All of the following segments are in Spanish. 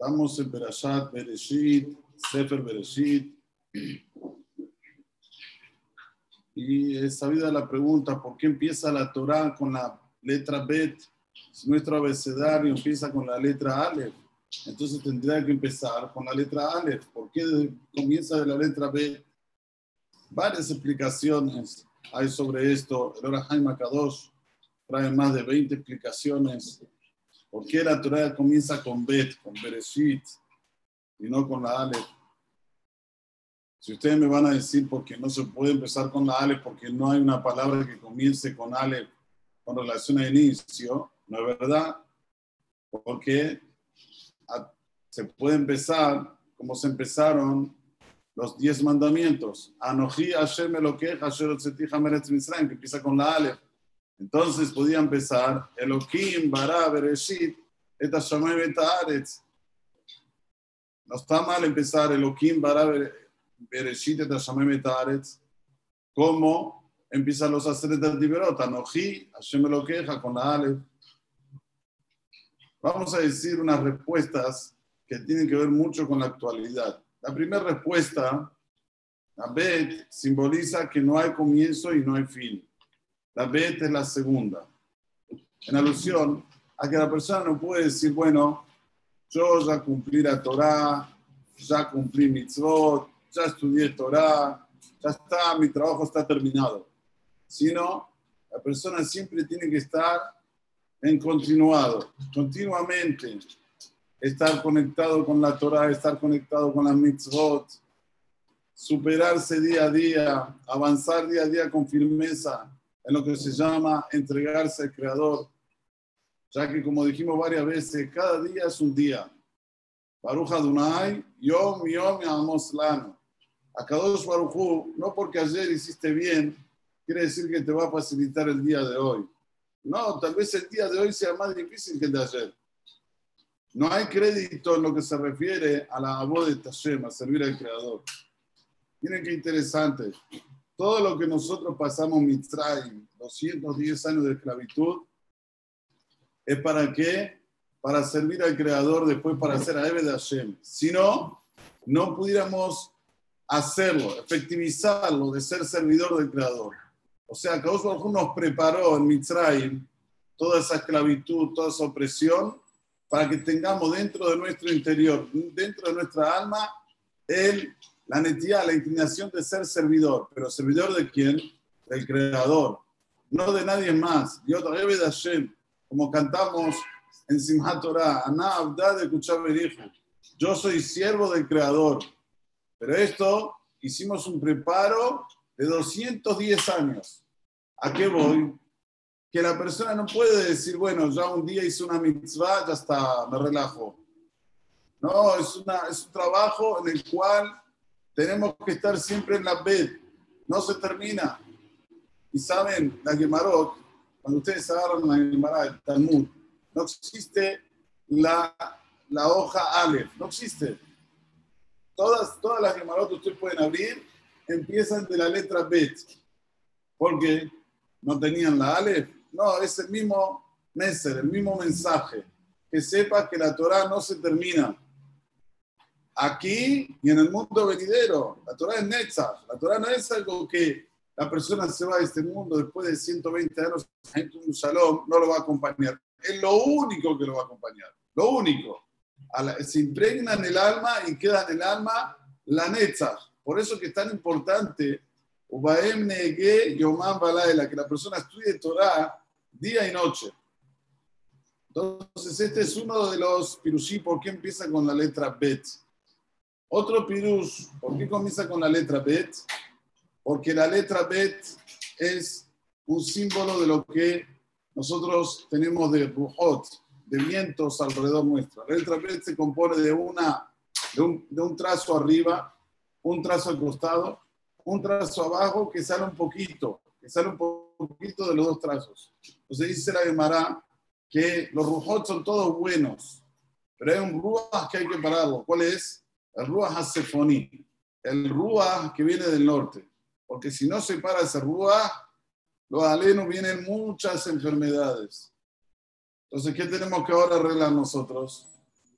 Estamos en Berashat, Bereshit, Sefer Bereshit. Y es sabida la pregunta, ¿por qué empieza la Torah con la letra Bet? Si nuestro abecedario empieza con la letra Aleph, entonces tendría que empezar con la letra Aleph. ¿Por qué comienza de la letra Bet? Varias explicaciones hay sobre esto. El Jaime Kadosh trae más de 20 explicaciones ¿Por qué la Torah comienza con Bet, con Bereshit, y no con la Aleph? Si ustedes me van a decir por qué no se puede empezar con la Aleph, porque no hay una palabra que comience con Aleph con relación a inicio, no es verdad, porque se puede empezar como se empezaron los diez mandamientos. Anoji Hashem Elokeja Asher que empieza con la Aleph. Entonces podía empezar Elohim, Bará, Bereshit, et Betaretz. No está mal empezar Elohim, Bará, Bereshit, et Betaretz, como empiezan los haceres del Tiberot, Anoji, Hashem lo queja con la Ale. Vamos a decir unas respuestas que tienen que ver mucho con la actualidad. La primera respuesta, la Bet, simboliza que no hay comienzo y no hay fin. La Bet es la segunda. En alusión a que la persona no puede decir, bueno, yo ya cumplí la Torah, ya cumplí mitzvot, ya estudié Torah, ya está, mi trabajo está terminado. Sino, la persona siempre tiene que estar en continuado, continuamente, estar conectado con la Torah, estar conectado con las mitzvot, superarse día a día, avanzar día a día con firmeza, en lo que se llama entregarse al Creador, ya que como dijimos varias veces, cada día es un día. Baruch Adonai, Yom Yom Amos Lano. A Kadosh Baruchu, no porque ayer hiciste bien, quiere decir que te va a facilitar el día de hoy. No, tal vez el día de hoy sea más difícil que el de ayer. No hay crédito en lo que se refiere a la voz de Tashem, servir al Creador. Miren qué interesante todo lo que nosotros pasamos Mitzrayim, 210 años de esclavitud, es para qué? Para servir al Creador, después para hacer a Eve de Hashem. Si no, no pudiéramos hacerlo, efectivizarlo de ser servidor del Creador. O sea, Kaush nos preparó en Mitzrayim toda esa esclavitud, toda esa opresión, para que tengamos dentro de nuestro interior, dentro de nuestra alma, el la netía, la inclinación de ser servidor, pero servidor de quién? Del creador, no de nadie más. Dios de Hashem, como cantamos en Simhat Torah, de Yo soy siervo del creador. Pero esto hicimos un preparo de 210 años. ¿A qué voy? Que la persona no puede decir, bueno, ya un día hice una mitzvah, ya está, me relajo. No, es, una, es un trabajo en el cual tenemos que estar siempre en la bed. No se termina. Y saben, la Gemarot, cuando ustedes agarran la Gemara del Talmud, no existe la, la hoja Aleph. No existe. Todas, todas las Gemarot que ustedes pueden abrir empiezan de la letra Bet. Porque no tenían la Aleph. No, es el mismo Meser, el mismo mensaje. Que sepa que la Torah no se termina aquí y en el mundo venidero. La Torah es Netzach. La Torah no es algo que la persona se va de este mundo después de 120 años en un salón, no lo va a acompañar. Es lo único que lo va a acompañar. Lo único. se impregna en el alma y queda en el alma la Netzach. Por eso que es tan importante que la persona estudie Torah día y noche. Entonces, este es uno de los pirushí, ¿por qué empieza con la letra Bet? Otro pirus, ¿por qué comienza con la letra Bet? Porque la letra Bet es un símbolo de lo que nosotros tenemos de rujot, de vientos alrededor nuestro. La letra Bet se compone de, una, de, un, trazo arriba, un trazo al costado, un trazo abajo que sale un poquito, que sale un poquito de los dos trazos. Entonces dice la Gemara que los rujot son todos buenos, pero hay un ruaj que hay que pararlo. ¿Cuál es? El Ruach Hasefoní, el Ruach que viene del norte. Porque si no se para ese Ruach, los alenos vienen muchas enfermedades. Entonces, ¿qué tenemos que ahora arreglar nosotros?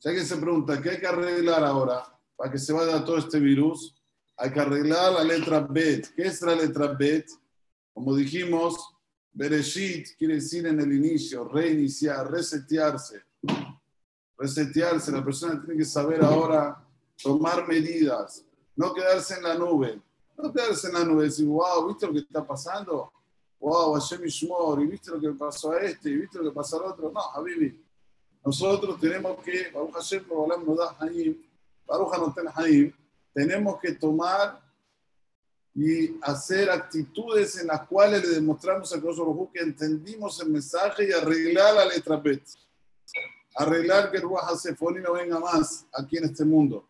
Ya que se pregunta, ¿qué hay que arreglar ahora para que se vaya todo este virus? Hay que arreglar la letra Bet. ¿Qué es la letra Bet? Como dijimos, Bereshit quiere decir en el inicio, reiniciar, resetearse. Resetearse, la persona tiene que saber ahora tomar medidas, no quedarse en la nube. No quedarse en la nube y decir, wow, ¿viste lo que está pasando? Wow, Hashem Ishmor, ¿y viste lo que pasó a este? ¿Y viste lo que pasó al otro? No, Habibi. Nosotros tenemos que, Baruch Hashem, hablando de Baruch Haim, tenemos que tomar y hacer actitudes en las cuales le demostramos a Kosovo que entendimos el mensaje y arreglar la letra Bet. Arreglar que el Ruach Hasefoni no venga más aquí en este mundo.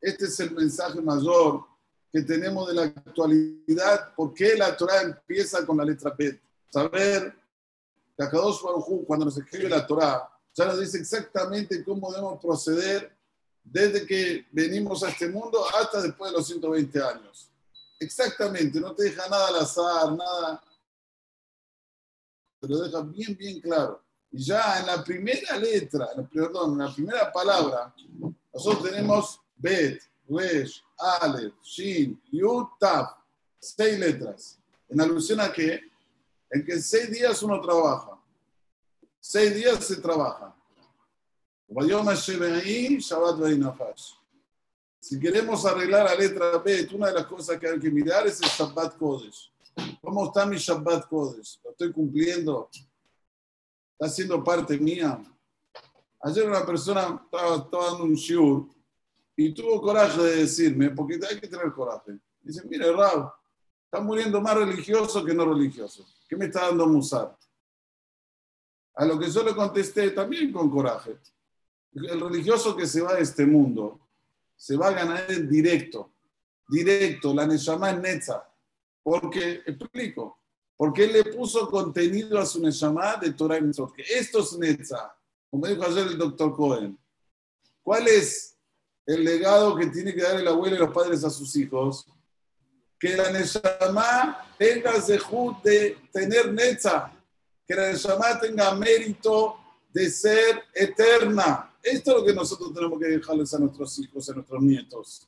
Este es el mensaje mayor que tenemos de la actualidad. ¿Por qué la Torah empieza con la letra Bet? Saber que Akadosh Baruj cuando nos escribe la Torah, ya nos dice exactamente cómo debemos proceder desde que venimos a este mundo hasta después de los 120 años. Exactamente, no te deja nada al azar, nada. Te lo deja bien, bien claro. Y ya en la primera letra, perdón, en la primera palabra, nosotros tenemos Bet, Resh, Aleph, Shin, Yud, Taf. Seis letras. En alusión a que en que seis días uno trabaja. Seis días se trabaja. Si queremos arreglar la letra B, una de las cosas que hay que mirar es el Shabbat Kodesh. ¿Cómo está mi Shabbat Kodesh? ¿Lo estoy cumpliendo? ¿Está siendo parte mía? Ayer una persona estaba, dando un shiur y tuvo coraje de decirme, porque hay que tener coraje. Dice, mire, Raúl, está muriendo más religioso que no religioso. ¿Qué me está dando musar? A lo que yo le contesté también con coraje el religioso que se va de este mundo se va a ganar en directo, directo, la Neshama en Netza. Porque, explico, porque él le puso contenido a su Neshama de Torah y Mitzvot, que esto es Netza, como dijo ayer el doctor Cohen. ¿Cuál es el legado que tiene que dar el abuelo y los padres a sus hijos? Que la Neshama tenga zehut de tener Netza, que la Neshama tenga mérito de ser eterna. Esto es lo que nosotros tenemos que dejarles a nuestros hijos, a nuestros nietos.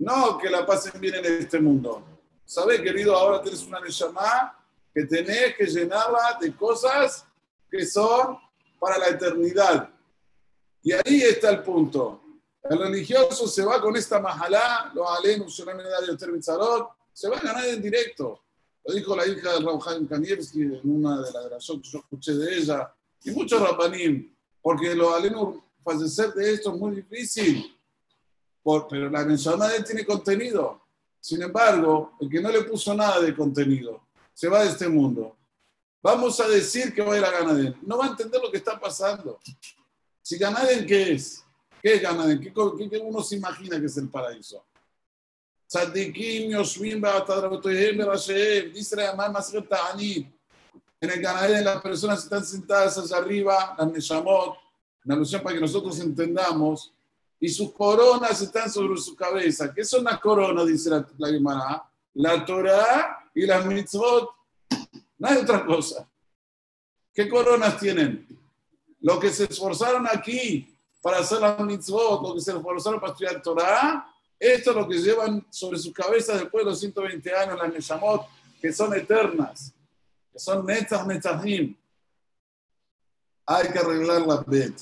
No que la pasen bien en este mundo. ¿Sabes, querido? Ahora tienes una Neshama que tenés que llenarla de cosas que son para la eternidad. Y ahí está el punto. El religioso se va con esta majalá, los alenu, se va a ganar en directo. Lo dijo la hija de Raúl Kanievski en una de las que yo escuché de ella y muchos rabanim, porque los alumnos fallecer de esto es muy difícil, pero la mencionada de él tiene contenido. Sin embargo, el que no le puso nada de contenido se va de este mundo. Vamos a decir que va a ir a Ganaden. No va a entender lo que está pasando. Si Ganaden, ¿qué es? ¿Qué es Ganaden? ¿Qué, qué, uno se imagina que es el paraíso? Tzadikim, Yoshvim, Ba'atadrotoyem, Berashem, dice la más en el Ganadén las personas están sentadas hacia arriba, las Neshamot, una alusión para que nosotros entendamos, y sus coronas están sobre su cabeza. ¿Qué son las coronas? Dice la, la La Torah y las mitzvot. No hay otra cosa. ¿Qué coronas tienen? Lo que se esforzaron aquí para hacer las mitzvot, lo que se esforzaron para estudiar Torah, esto es lo que llevan sobre sus cabezas después de los 120 años, las Neshamot, que son eternas que son netas netahim. Hay que arreglar la bet.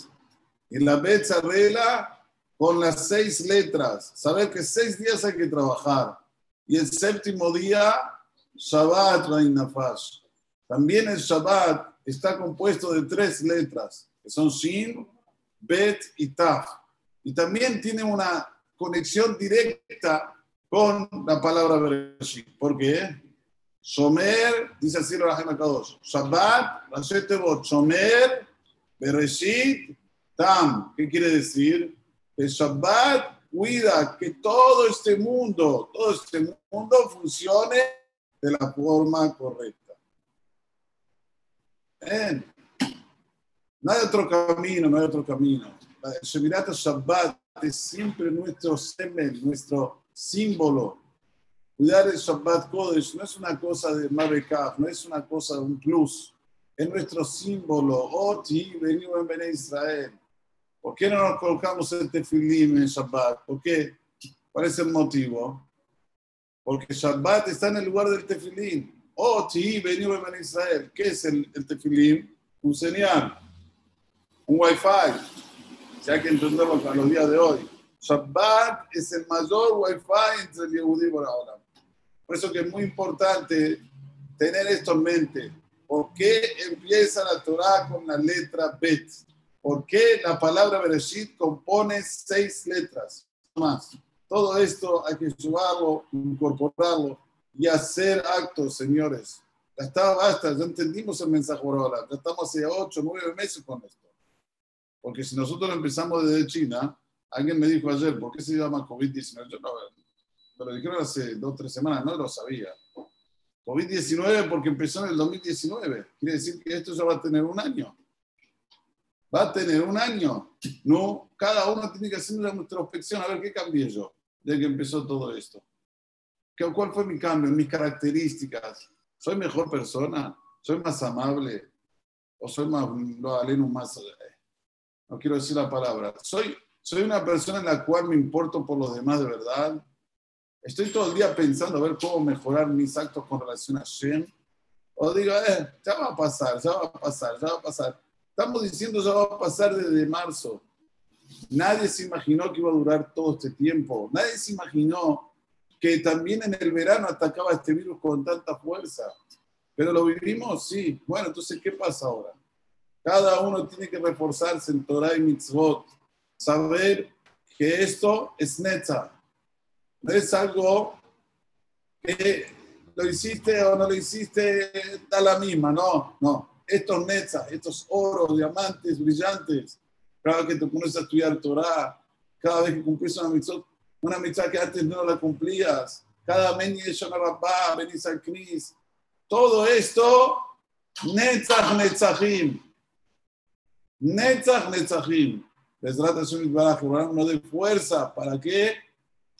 Y la bet se arregla con las seis letras. Saber que seis días hay que trabajar. Y el séptimo día, Shabbat Nafash. También el Shabbat está compuesto de tres letras, que son Shin, Bet y Taf. Y también tiene una conexión directa con la palabra Bereshit. ¿Por qué? Shomer, dice así el Rahim Akadosh. Shabbat, Rashi Tevot, Shomer, Bereshit, Tam. ¿Qué quiere decir? Que Shabbat cuida que todo este mundo, todo este mundo funcione de la forma correcta. Bien. No hay otro camino, no hay otro camino. El Shemirat Shabbat es siempre nuestro semen, nuestro símbolo Cuidar el Shabbat Kodesh no es una cosa de Mabekaf, no es una cosa de un plus. Es nuestro símbolo. Oti, venimos en Bene Israel. ¿Por qué no nos colocamos el tefilim en Shabbat? ¿Por qué? ¿Cuál es el motivo? Porque Shabbat está en el lugar del tefilim. Sí, venido en Israel. ¿Qué es el, el tefilim? Un señal, un wifi. Hay que entenderlo a los días de hoy. Shabbat es el mayor wifi entre el Yehudi y ahora. Por eso que es muy importante tener esto en mente. ¿Por qué empieza la Torah con la letra Bet? ¿Por qué la palabra Bereshit compone seis letras? Más. Todo esto hay que subarlo, incorporarlo y hacer actos, señores. Ya está, basta, ya entendimos el mensaje ahora. Ya estamos ocho, nueve meses con esto. Porque si nosotros empezamos desde China, alguien me dijo ayer, ¿por qué se llama COVID-19? Yo no, me lo dijeron hace dos tres semanas, no lo sabía. COVID-19 porque empezó en el 2019. Quiere decir que esto ya va a tener un año. Va a tener un año. No, cada uno tiene que hacer una introspección a ver qué cambié yo desde que empezó todo esto. ¿Cuál fue mi cambio? Mis características. ¿Soy mejor persona? ¿Soy más amable? ¿O soy más, lo más, eh, no quiero decir la palabra. ¿Soy, ¿Soy una persona en la cual me importo por los demás de verdad? Estoy todo el día pensando a ver cómo mejorar mis actos con relación a Shem. O digo, eh, ya va a pasar, ya va a pasar, ya va a pasar. Estamos diciendo ya va a pasar desde marzo. Nadie se imaginó que iba a durar todo este tiempo. Nadie se imaginó que también en el verano atacaba este virus con tanta fuerza. Pero lo vivimos, sí. Bueno, entonces, ¿qué pasa ahora? Cada uno tiene que reforzarse en Torah y Mitzvot. Saber que esto es neta. No es algo que lo hiciste o no lo hiciste, da la misma, no, no. Estos netzas, estos oros, diamantes, brillantes, cada vez que te pones a estudiar Torah, cada vez que cumplís una mitzvah, una mitzvah que antes no la cumplías, cada meni de Shonarabá, venís al Knis, todo esto, netzach netzachim, netzach netzachim. Les trata de uno de fuerza, ¿para qué?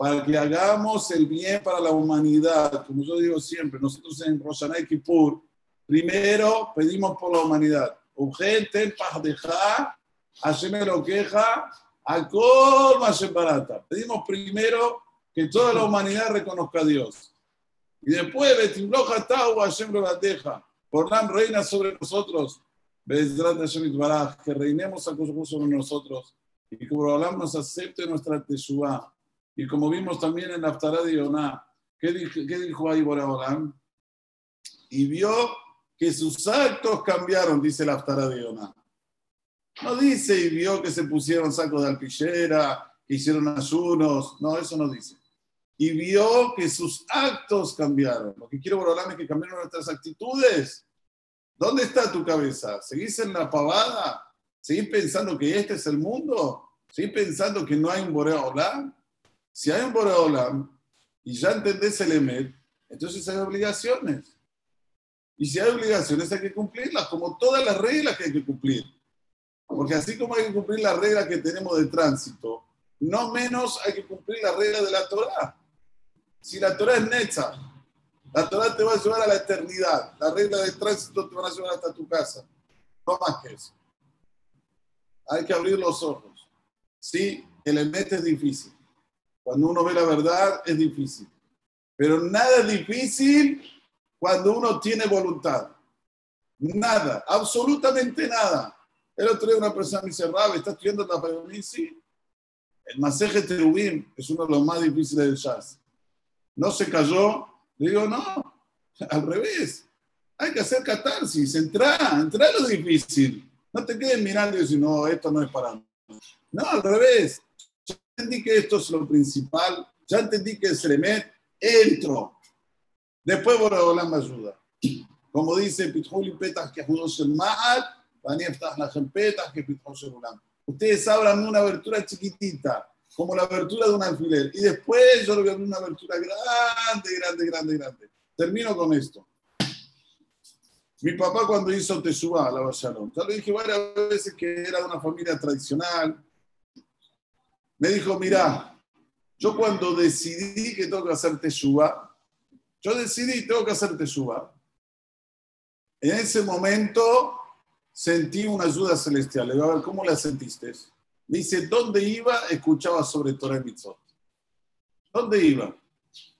para que hagamos el bien para la humanidad. Como yo digo siempre, nosotros en Roshaná y Kippur, primero pedimos por la humanidad. Urgente, dejar, Hashem lo queja, Akol Hashem Barata. Pedimos primero que toda la humanidad reconozca a Dios. Y después, Betimbloja Tau Hashem. Por la reina sobre nosotros. Que reinemos a sobre nosotros. Y que por nos acepte nuestra teshuva y como vimos también en la de Yonah, ¿qué dijo, qué dijo ahí Boraholam? Y vio que sus actos cambiaron, dice la Aftará de Yonah. No dice y vio que se pusieron sacos de alpillera, que hicieron ayunos. No, eso no dice. Y vio que sus actos cambiaron. Lo que quiero Boraholam es que cambiaron nuestras actitudes. ¿Dónde está tu cabeza? ¿Seguís en la pavada? ¿Seguís pensando que este es el mundo? ¿Seguís pensando que no hay un Boreolam? Si hay un Boreolam y ya entendés el Emet, entonces hay obligaciones. Y si hay obligaciones hay que cumplirlas, como todas las reglas que hay que cumplir. Porque así como hay que cumplir las reglas que tenemos de tránsito, no menos hay que cumplir las reglas de la Torah. Si la Torah es necha, la Torah te va a llevar a la eternidad. Las reglas de tránsito te van a llevar hasta tu casa. No más que eso. Hay que abrir los ojos. Sí, el Emet es difícil. Cuando uno ve la verdad es difícil. Pero nada es difícil cuando uno tiene voluntad. Nada, absolutamente nada. El otro día una persona me dice, Rab, ¿está estudiando la Payonisi? El Maseje Terubim es uno de los más difíciles del jazz. No se cayó. Le digo, no, al revés. Hay que hacer catarsis, entrar, entrar lo difícil. No te quedes mirando y decir, no, esto no es para mí. No, al revés entendí que esto es lo principal, ya entendí que es Remet, entro. Después la me ayuda. Como dice Pitjuli Petas que el Ma'al, Petas que Ustedes abran una abertura chiquitita, como la abertura de un alfiler, y después yo lo voy a abrir una abertura grande, grande, grande, grande. Termino con esto. Mi papá cuando hizo Teshuvah, la Bashalom, ya lo dije varias veces que era de una familia tradicional, me dijo, mira, yo cuando decidí que tengo que hacer teshuva, yo decidí tengo que hacer teshuva. En ese momento sentí una ayuda celestial. Le digo, a ver, ¿cómo la sentiste? Dice, ¿dónde iba? Escuchaba sobre Torah y Mitzvot. ¿Dónde iba?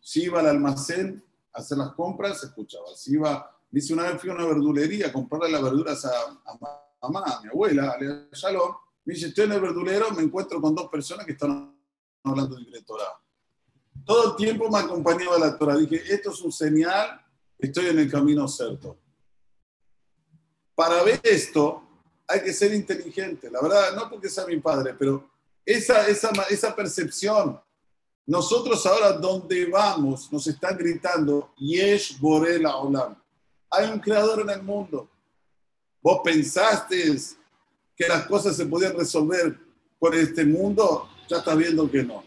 Si iba al almacén a hacer las compras, escuchaba. Si iba, dice, una vez fui a una verdulería a comprarle las verduras a, a mamá, a mi abuela, a Shalom. Me dice, estoy en el verdulero, me encuentro con dos personas que están hablando de Torah. Todo el tiempo me acompañaba la Torah. Dije, esto es un señal, estoy en el camino cierto. Para ver esto, hay que ser inteligente. La verdad, no porque sea mi padre, pero esa, esa, esa percepción. Nosotros ahora donde vamos nos están gritando, Yesh Borela Olam. Hay un creador en el mundo. Vos pensaste que las cosas se podían resolver por este mundo, ya estás viendo que no.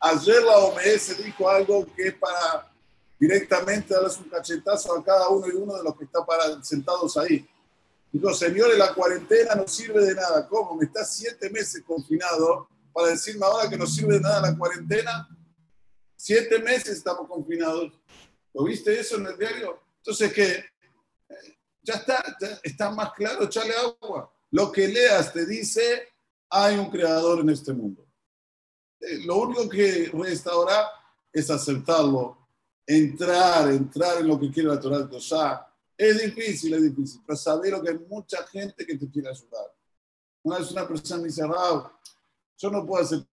Ayer la OMS dijo algo que es para directamente darles un cachetazo a cada uno y uno de los que están sentados ahí. Dijo, señores, la cuarentena no sirve de nada. ¿Cómo? ¿Me estás siete meses confinado para decirme ahora que no sirve de nada la cuarentena? Siete meses estamos confinados. ¿Lo viste eso en el diario? Entonces, ¿qué? Ya está, está más claro, echale agua. Lo que leas te dice, hay un creador en este mundo. Eh, lo único que restaura es aceptarlo, entrar, entrar en lo que quiere la Torah de. Es difícil, es difícil, pero saber que hay mucha gente que te quiere ayudar. Una vez una persona me dice, yo no puedo hacer.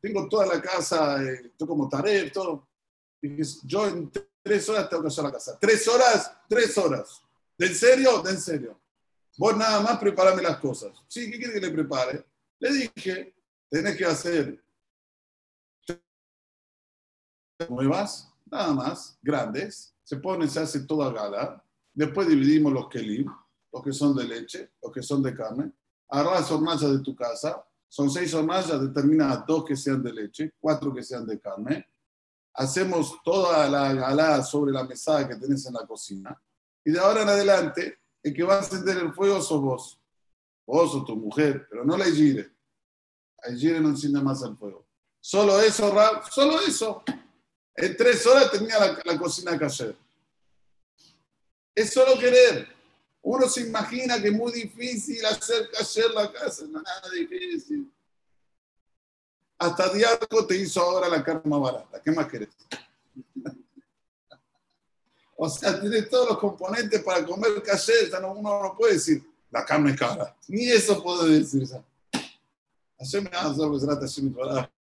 Tengo toda la casa, eh, estoy como tarea, todo. yo en tres horas tengo que hacer la casa. ¿Tres horas? Tres horas. ¿De en serio? De en serio. Vos nada más preparame las cosas. Sí, ¿qué quiere que le prepare? Le dije, tenés que hacer nuevas, nada más, grandes, se pone, se hace toda gala, después dividimos los kelim, los que son de leche, los que son de carne, agarras las de tu casa, son seis hornallas, determina dos que sean de leche, cuatro que sean de carne, hacemos toda la gala sobre la mesada que tenés en la cocina, y de ahora en adelante, el que va a encender el fuego sos vos, vos o tu mujer, pero no la gire Ayer no enciende más el fuego. Solo eso, Rab, solo eso. En tres horas tenía la, la cocina cayer. Es solo querer. Uno se imagina que es muy difícil hacer cayer la casa. No nada difícil. Hasta Diaco te hizo ahora la carne más barata. ¿Qué más querés? o sea, tiene todos los componentes para comer cayer. Uno no puede decir, la carne es cara. Ni eso puede decir. Hashem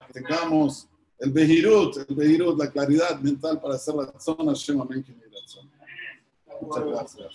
que tengamos el Behirut, el Behirut, la claridad mental para hacer la zona Hashem, amén, Muchas gracias.